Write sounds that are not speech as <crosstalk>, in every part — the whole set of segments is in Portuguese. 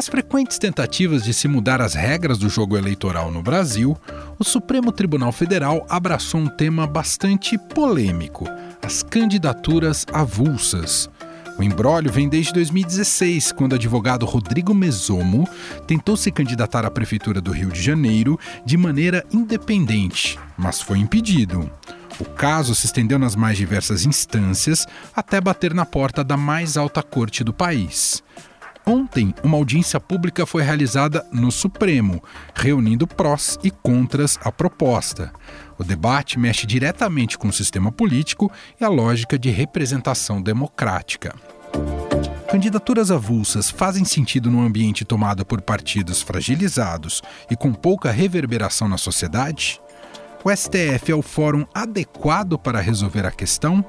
Nas frequentes tentativas de se mudar as regras do jogo eleitoral no Brasil, o Supremo Tribunal Federal abraçou um tema bastante polêmico: as candidaturas avulsas. O embrólio vem desde 2016, quando o advogado Rodrigo Mesomo tentou se candidatar à Prefeitura do Rio de Janeiro de maneira independente, mas foi impedido. O caso se estendeu nas mais diversas instâncias até bater na porta da mais alta corte do país. Ontem, uma audiência pública foi realizada no Supremo, reunindo prós e contras à proposta. O debate mexe diretamente com o sistema político e a lógica de representação democrática. Candidaturas avulsas fazem sentido num ambiente tomado por partidos fragilizados e com pouca reverberação na sociedade? O STF é o fórum adequado para resolver a questão?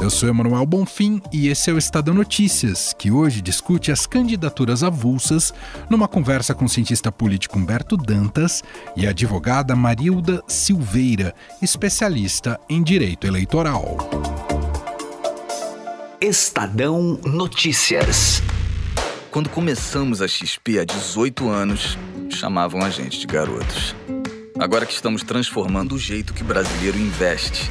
Eu sou Emanuel Bonfim e esse é o Estadão Notícias, que hoje discute as candidaturas avulsas numa conversa com o cientista político Humberto Dantas e a advogada Marilda Silveira, especialista em direito eleitoral. Estadão Notícias. Quando começamos a XP há 18 anos, chamavam a gente de garotos. Agora que estamos transformando o jeito que o brasileiro investe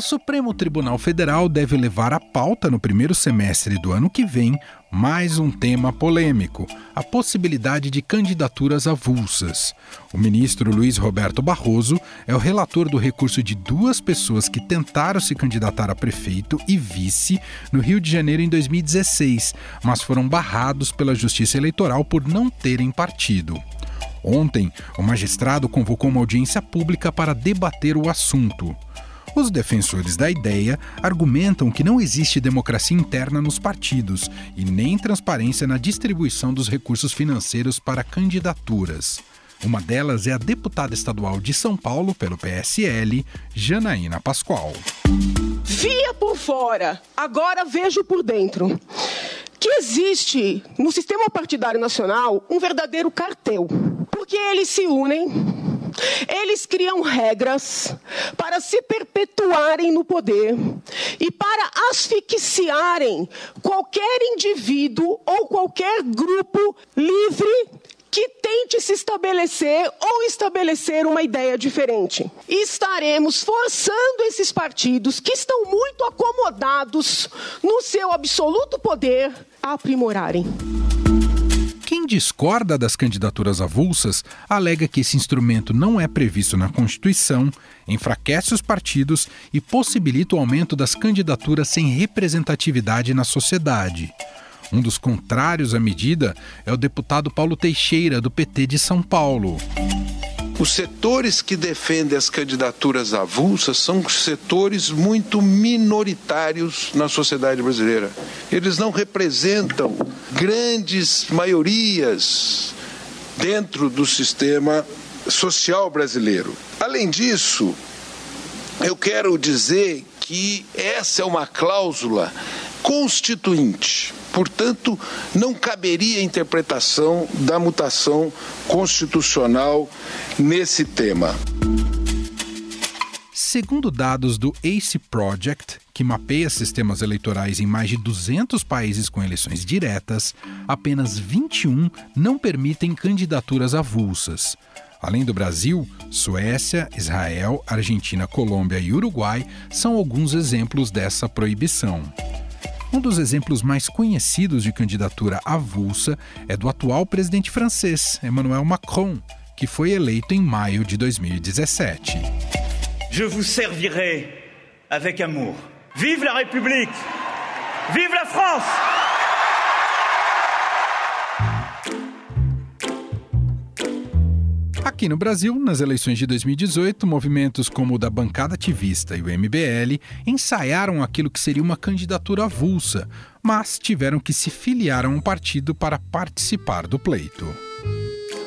O Supremo Tribunal Federal deve levar à pauta no primeiro semestre do ano que vem mais um tema polêmico: a possibilidade de candidaturas avulsas. O ministro Luiz Roberto Barroso é o relator do recurso de duas pessoas que tentaram se candidatar a prefeito e vice no Rio de Janeiro em 2016, mas foram barrados pela Justiça Eleitoral por não terem partido. Ontem, o magistrado convocou uma audiência pública para debater o assunto. Os defensores da ideia argumentam que não existe democracia interna nos partidos e nem transparência na distribuição dos recursos financeiros para candidaturas. Uma delas é a deputada estadual de São Paulo pelo PSL, Janaína Pascoal. Via por fora, agora vejo por dentro. Que existe no sistema partidário nacional um verdadeiro cartel, porque eles se unem eles criam regras para se perpetuarem no poder e para asfixiarem qualquer indivíduo ou qualquer grupo livre que tente se estabelecer ou estabelecer uma ideia diferente. Estaremos forçando esses partidos que estão muito acomodados no seu absoluto poder a aprimorarem. Discorda das candidaturas avulsas alega que esse instrumento não é previsto na Constituição, enfraquece os partidos e possibilita o aumento das candidaturas sem representatividade na sociedade. Um dos contrários à medida é o deputado Paulo Teixeira, do PT de São Paulo. Os setores que defendem as candidaturas avulsas são setores muito minoritários na sociedade brasileira. Eles não representam grandes maiorias dentro do sistema social brasileiro. Além disso, eu quero dizer que essa é uma cláusula constituinte. Portanto, não caberia interpretação da mutação constitucional nesse tema. Segundo dados do ACE Project, que mapeia sistemas eleitorais em mais de 200 países com eleições diretas, apenas 21 não permitem candidaturas avulsas. Além do Brasil, Suécia, Israel, Argentina, Colômbia e Uruguai são alguns exemplos dessa proibição. Um dos exemplos mais conhecidos de candidatura avulsa é do atual presidente francês, Emmanuel Macron, que foi eleito em maio de 2017. Je vous servirai avec amour. Vive la République! Vive la France! Aqui no Brasil, nas eleições de 2018, movimentos como o da bancada ativista e o MBL ensaiaram aquilo que seria uma candidatura avulsa, mas tiveram que se filiar a um partido para participar do pleito.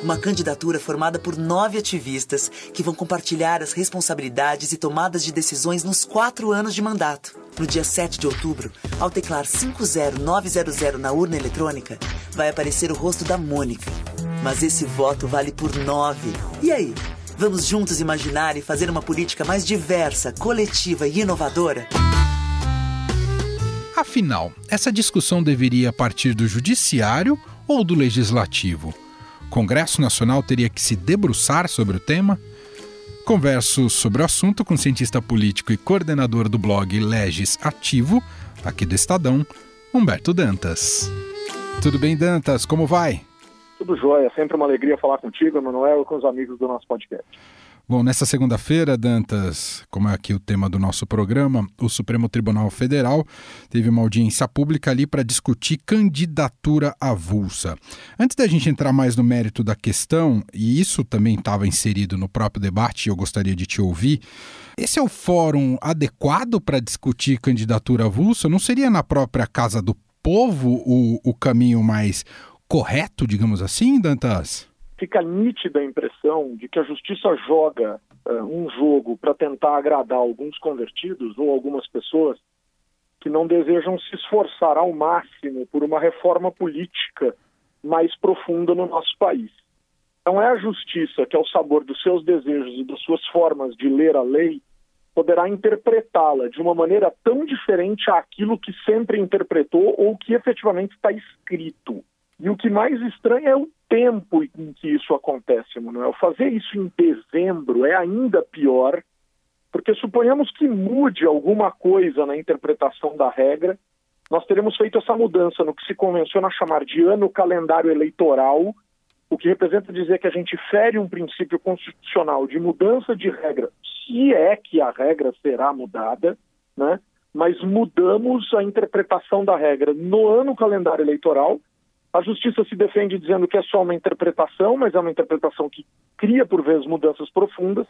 Uma candidatura formada por nove ativistas que vão compartilhar as responsabilidades e tomadas de decisões nos quatro anos de mandato. No dia 7 de outubro, ao teclar 50900 na urna eletrônica, vai aparecer o rosto da Mônica. Mas esse voto vale por nove. E aí? Vamos juntos imaginar e fazer uma política mais diversa, coletiva e inovadora? Afinal, essa discussão deveria partir do judiciário ou do legislativo? Congresso Nacional teria que se debruçar sobre o tema? Converso sobre o assunto com o cientista político e coordenador do blog Legis Ativo, aqui do Estadão, Humberto Dantas. Tudo bem, Dantas? Como vai? Tudo jóia, sempre uma alegria falar contigo, Emanuel, e com os amigos do nosso podcast. Bom, nessa segunda-feira, Dantas, como é aqui o tema do nosso programa, o Supremo Tribunal Federal teve uma audiência pública ali para discutir candidatura avulsa. Antes da gente entrar mais no mérito da questão, e isso também estava inserido no próprio debate, eu gostaria de te ouvir, esse é o fórum adequado para discutir candidatura avulsa? Não seria na própria Casa do Povo o, o caminho mais correto, digamos assim, Dantas? fica nítida a impressão de que a justiça joga uh, um jogo para tentar agradar alguns convertidos ou algumas pessoas que não desejam se esforçar ao máximo por uma reforma política mais profunda no nosso país. Não é a justiça que, ao sabor dos seus desejos e das suas formas de ler a lei, poderá interpretá-la de uma maneira tão diferente àquilo que sempre interpretou ou que efetivamente está escrito. E o que mais estranho é o tempo em que isso acontece, Manuel. Fazer isso em dezembro é ainda pior, porque suponhamos que mude alguma coisa na interpretação da regra, nós teremos feito essa mudança no que se convenciona chamar de ano calendário eleitoral, o que representa dizer que a gente fere um princípio constitucional de mudança de regra, se é que a regra será mudada, né? mas mudamos a interpretação da regra no ano calendário eleitoral a justiça se defende dizendo que é só uma interpretação, mas é uma interpretação que cria, por vezes, mudanças profundas.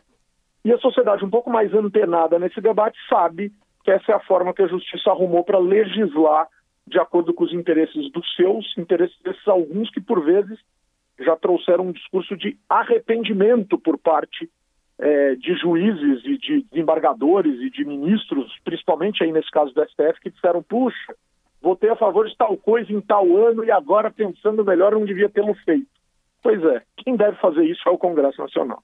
E a sociedade, um pouco mais antenada nesse debate, sabe que essa é a forma que a justiça arrumou para legislar de acordo com os interesses dos seus, interesses desses alguns que, por vezes, já trouxeram um discurso de arrependimento por parte é, de juízes e de desembargadores e de ministros, principalmente aí nesse caso do STF, que disseram: puxa, votei a favor de tal coisa em tal ano e agora, pensando melhor, não devia tê-lo feito. Pois é, quem deve fazer isso é o Congresso Nacional.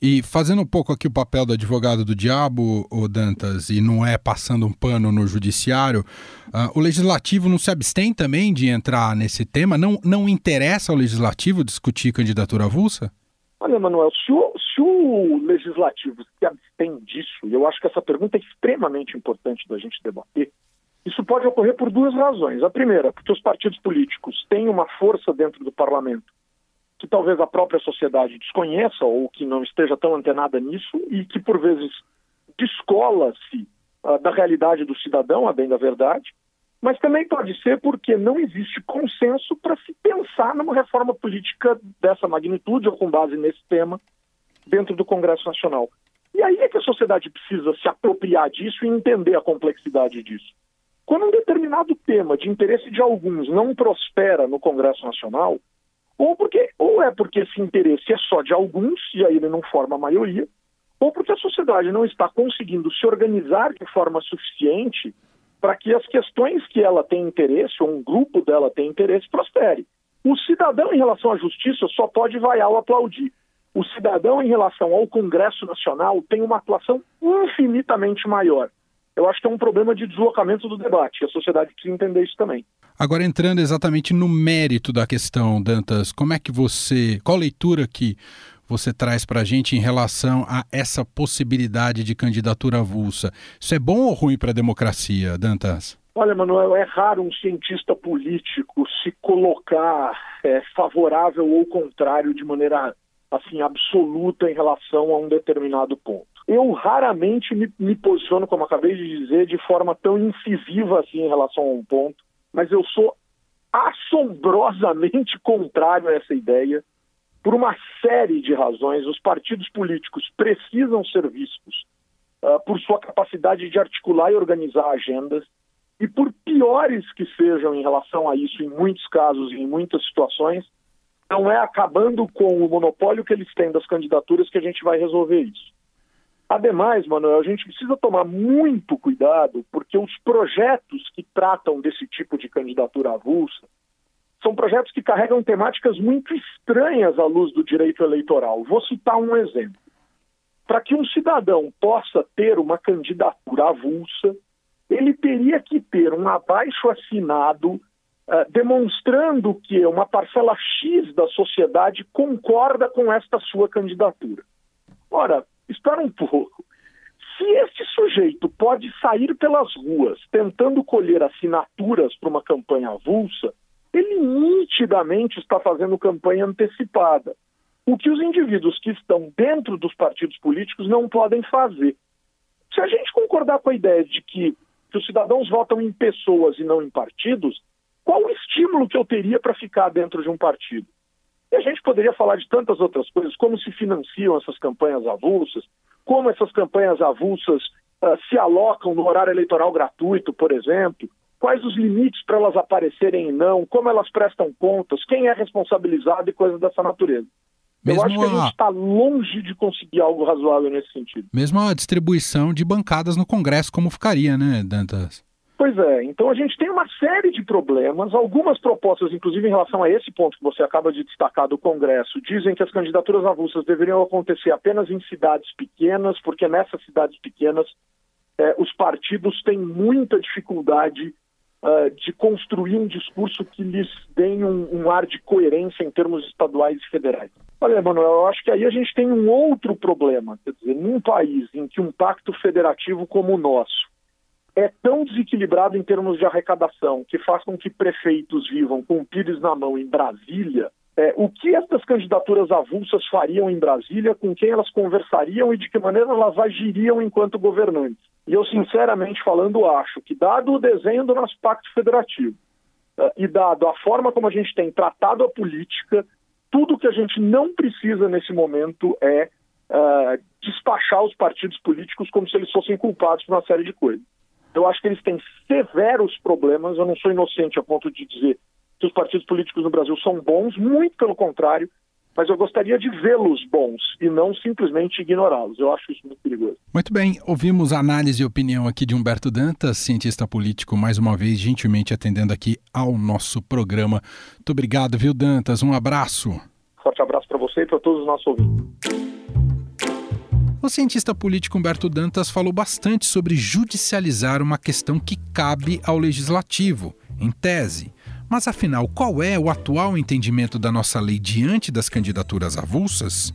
E fazendo um pouco aqui o papel do advogado do diabo, o Dantas, e não é passando um pano no judiciário, uh, o legislativo não se abstém também de entrar nesse tema? Não, não interessa ao legislativo discutir candidatura avulsa? Olha, Manuel, se o, se o legislativo se abstém disso, e eu acho que essa pergunta é extremamente importante da gente debater, isso pode ocorrer por duas razões. A primeira, porque os partidos políticos têm uma força dentro do parlamento que talvez a própria sociedade desconheça ou que não esteja tão antenada nisso e que, por vezes, descola-se uh, da realidade do cidadão, a bem da verdade, mas também pode ser porque não existe consenso para se pensar numa reforma política dessa magnitude ou com base nesse tema dentro do Congresso Nacional. E aí é que a sociedade precisa se apropriar disso e entender a complexidade disso. Quando um determinado tema de interesse de alguns não prospera no Congresso Nacional, ou, porque, ou é porque esse interesse é só de alguns, e aí ele não forma a maioria, ou porque a sociedade não está conseguindo se organizar de forma suficiente para que as questões que ela tem interesse, ou um grupo dela tem interesse, prospere. O cidadão, em relação à justiça, só pode vaiar ou aplaudir. O cidadão, em relação ao Congresso Nacional, tem uma atuação infinitamente maior eu acho que é um problema de deslocamento do debate. A sociedade precisa entender isso também. Agora, entrando exatamente no mérito da questão, Dantas, como é que você. Qual leitura que você traz para a gente em relação a essa possibilidade de candidatura avulsa? Isso é bom ou ruim para a democracia, Dantas? Olha, Manuel, é raro um cientista político se colocar é, favorável ou contrário de maneira assim absoluta em relação a um determinado ponto. Eu raramente me, me, posiciono, como acabei de dizer, de forma tão incisiva assim em relação a um ponto, mas eu sou assombrosamente <laughs> contrário a essa ideia por uma série de razões. Os partidos políticos precisam ser vistos uh, por sua capacidade de articular e organizar agendas, e por piores que sejam em relação a isso, em muitos casos e em muitas situações, Não é acabando com o monopólio que eles têm das candidaturas que a gente vai resolver isso. Ademais, Manuel, a gente precisa tomar muito cuidado, porque os projetos que tratam desse tipo de candidatura avulsa são projetos que carregam temáticas muito estranhas à luz do direito eleitoral. Vou citar um exemplo. Para que um cidadão possa ter uma candidatura avulsa, ele teria que ter um abaixo assinado uh, demonstrando que uma parcela X da sociedade concorda com esta sua candidatura. Ora, espera um pouco. Se este sujeito pode sair pelas ruas tentando colher assinaturas para uma campanha avulsa, ele nitidamente está fazendo campanha antecipada. O que os indivíduos que estão dentro dos partidos políticos não podem fazer. Se a gente concordar com a ideia de que, que os cidadãos votam em pessoas e não em partidos, qual o estímulo que eu teria para ficar dentro de um partido? E a gente poderia falar de tantas outras coisas, como se financiam essas campanhas avulsas, como essas campanhas avulsas uh, se alocam no horário eleitoral gratuito, por exemplo, quais os limites para elas aparecerem e não, como elas prestam contas, quem é responsabilizado e coisas dessa natureza. Mesmo Eu acho que a, a gente está longe de conseguir algo razoável nesse sentido. Mesmo a distribuição de bancadas no Congresso, como ficaria, né, Dantas? Pois é, então a gente tem uma série de problemas, algumas propostas, inclusive em relação a esse ponto que você acaba de destacar do Congresso, dizem que as candidaturas avulsas deveriam acontecer apenas em cidades pequenas, porque nessas cidades pequenas eh, os partidos têm muita dificuldade uh, de construir um discurso que lhes dê um, um, ar de coerência em termos estaduais e federais. Olha, Manuel, eu acho que aí a gente tem um outro problema. Quer dizer, num país em que um pacto federativo como o nosso é tão desequilibrado em termos de arrecadação que faz com que prefeitos vivam com o pires na mão em Brasília, é, o que essas candidaturas avulsas fariam em Brasília, com quem elas conversariam e de que maneira elas agiriam enquanto governantes. E eu, sinceramente falando, acho que, dado o desenho do nosso pacto federativo uh, e dado a forma como a gente tem tratado a política, tudo que a gente não precisa nesse momento é uh, despachar os partidos políticos como se eles fossem culpados por uma série de coisas. Eu acho que eles têm severos problemas, eu não sou inocente a ponto de dizer que os partidos políticos no Brasil são bons, muito pelo contrário, mas eu gostaria de vê-los bons e não simplesmente ignorá-los. Eu acho isso muito perigoso. Muito bem, ouvimos a análise e opinião aqui de Humberto Dantas, cientista político, mais uma vez gentilmente atendendo aqui ao nosso programa. Muito obrigado, viu, Dantas? Um abraço. Forte abraço para você e para todos os nossos ouvintes. O cientista político Humberto Dantas falou bastante sobre judicializar uma questão que cabe ao legislativo, em tese. Mas afinal, qual é o atual entendimento da nossa lei diante das candidaturas avulsas?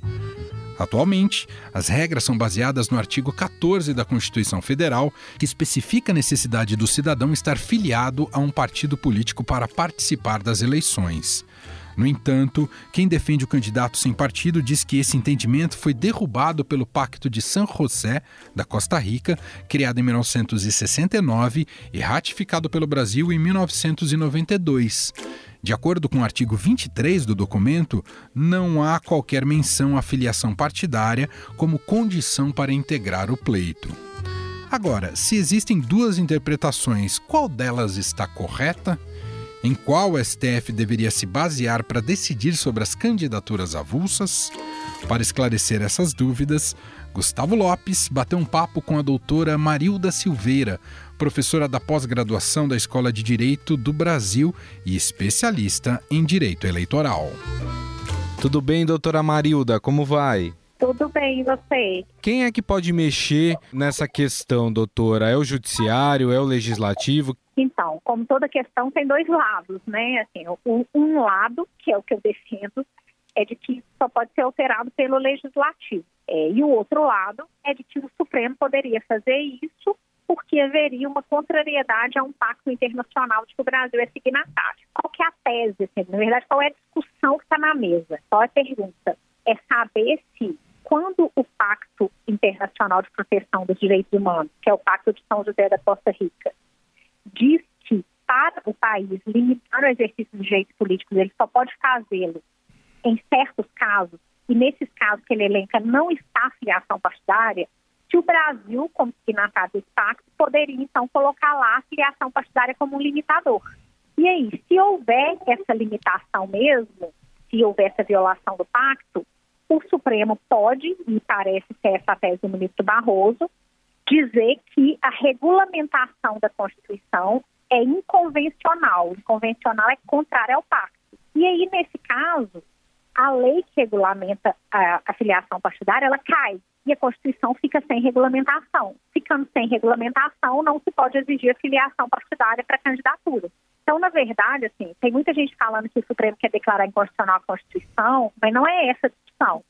Atualmente, as regras são baseadas no artigo 14 da Constituição Federal, que especifica a necessidade do cidadão estar filiado a um partido político para participar das eleições. No entanto, quem defende o candidato sem partido diz que esse entendimento foi derrubado pelo Pacto de San José, da Costa Rica, criado em 1969 e ratificado pelo Brasil em 1992. De acordo com o artigo 23 do documento, não há qualquer menção à filiação partidária como condição para integrar o pleito. Agora, se existem duas interpretações, qual delas está correta? Em qual o STF deveria se basear para decidir sobre as candidaturas avulsas? Para esclarecer essas dúvidas, Gustavo Lopes bateu um papo com a doutora Marilda Silveira, professora da pós-graduação da Escola de Direito do Brasil e especialista em direito eleitoral. Tudo bem, doutora Marilda? Como vai? Tudo bem, você? Quem é que pode mexer nessa questão, doutora? É o judiciário? É o legislativo? Então, como toda questão tem dois lados, né? Assim, um, um lado, que é o que eu defendo, é de que só pode ser alterado pelo legislativo. É, e o outro lado é de que o Supremo poderia fazer isso porque haveria uma contrariedade a um pacto internacional de que o Brasil é signatário. Qual que é a tese? Assim? Na verdade, qual é a discussão que está na mesa? Qual é a pergunta? É saber se quando o Pacto Internacional de Proteção dos Direitos Humanos, que é o Pacto de São José da Costa Rica, diz que para o país limitar o exercício de direitos políticos, ele só pode fazê-lo em certos casos, e nesses casos que ele elenca não está a filiação partidária, que o Brasil, como signatário desse pacto, poderia então colocar lá a filiação partidária como um limitador. E aí, se houver essa limitação mesmo, se houver essa violação do pacto, o Supremo pode, e parece ser essa a tese do ministro Barroso, dizer que a regulamentação da Constituição é inconvencional. Inconvencional é contrário ao pacto. E aí, nesse caso, a lei que regulamenta a, a filiação partidária, ela cai e a Constituição fica sem regulamentação. Ficando sem regulamentação, não se pode exigir a filiação partidária para candidatura. Então, na verdade, assim, tem muita gente falando que o Supremo quer declarar inconstitucional a Constituição, mas não é essa a discussão.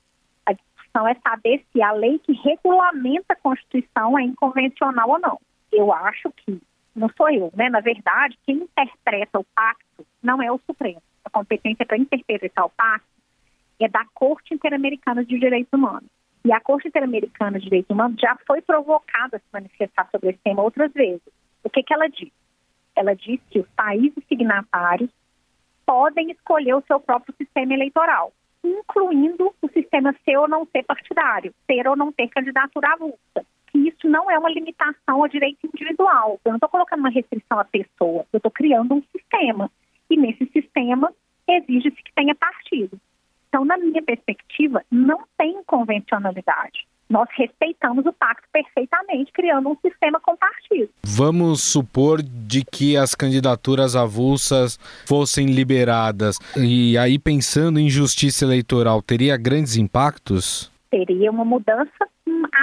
A discussão é saber se a lei que regulamenta a Constituição é inconvencional ou não. Eu acho que, não sou eu, né? Na verdade, quem interpreta o pacto não é o Supremo. A competência para interpretar o pacto é da Corte Interamericana de Direitos Humanos. E a Corte Interamericana de Direitos Humanos já foi provocada a se manifestar sobre esse tema outras vezes. O que, que ela diz? Ela diz que os países signatários podem escolher o seu próprio sistema eleitoral, incluindo o sistema ser ou não ser partidário, ter ou não ter candidatura avulsa. Que isso não é uma limitação ao direito individual. Eu não estou colocando uma restrição à pessoa, eu estou criando um sistema. E nesse sistema exige-se que tenha partido. Então, na minha perspectiva, não tem convencionalidade. Nós respeitamos o pacto perfeitamente, criando um sistema compartido. Vamos supor de que as candidaturas avulsas fossem liberadas. E aí, pensando em justiça eleitoral, teria grandes impactos? Teria uma mudança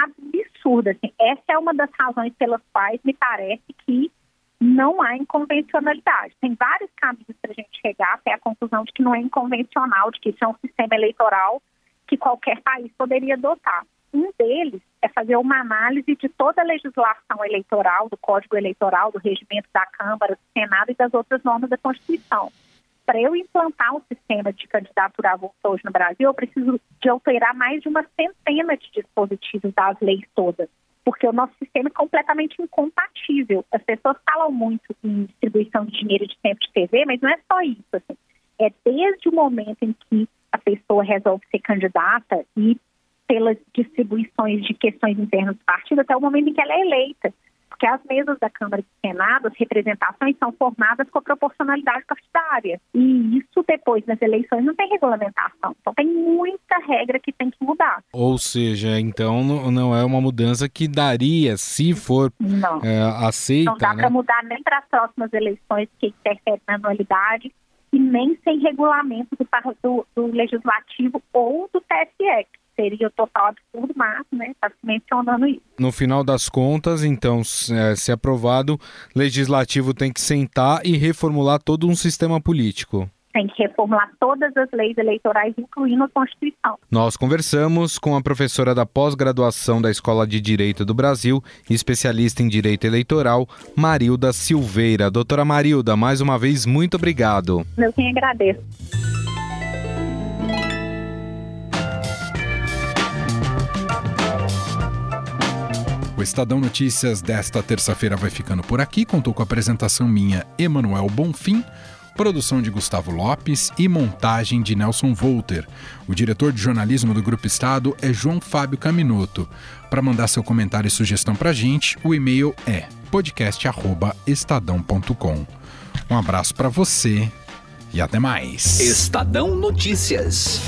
absurda. Assim. Essa é uma das razões pelas quais me parece que não há inconvencionalidade. Tem vários caminhos para a gente chegar até a conclusão de que não é inconvencional, de que isso é um sistema eleitoral que qualquer país poderia adotar. Um deles é fazer uma análise de toda a legislação eleitoral, do Código Eleitoral, do regimento da Câmara, do Senado e das outras normas da Constituição. Para eu implantar um sistema de candidatura avulsa hoje no Brasil, eu preciso de alterar mais de uma centena de dispositivos das leis todas porque o nosso sistema é completamente incompatível. As pessoas falam muito em distribuição de dinheiro de tempo de TV, mas não é só isso. Assim. É desde o momento em que a pessoa resolve ser candidata e pelas distribuições de questões internas do partido até o momento em que ela é eleita porque as mesas da Câmara e do Senado, as representações são formadas com a proporcionalidade partidária. E isso depois das eleições não tem regulamentação. Então tem muita regra que tem que mudar. Ou seja, então não é uma mudança que daria, se for não. É, aceita. Não dá né? para mudar nem para as próximas eleições que interferem na anualidade e nem sem regulamento do, do, do Legislativo ou do TSE, seria o total absurdo, mas né, está mencionando isso. No final das contas, então, é, se aprovado, legislativo tem que sentar e reformular todo um sistema político tem que reformular todas as leis eleitorais, incluindo a Constituição. Nós conversamos com a professora da pós-graduação da Escola de Direito do Brasil, especialista em direito eleitoral, Marilda Silveira. Doutora Marilda, mais uma vez, muito obrigado. Eu quem agradeço. O Estadão Notícias desta terça-feira vai ficando por aqui. Contou com a apresentação minha, Emanuel Bonfim, produção de Gustavo Lopes e montagem de Nelson Volter. O diretor de jornalismo do Grupo Estado é João Fábio Caminoto. Para mandar seu comentário e sugestão para a gente, o e-mail é podcast@estadão.com. Um abraço para você e até mais. Estadão Notícias.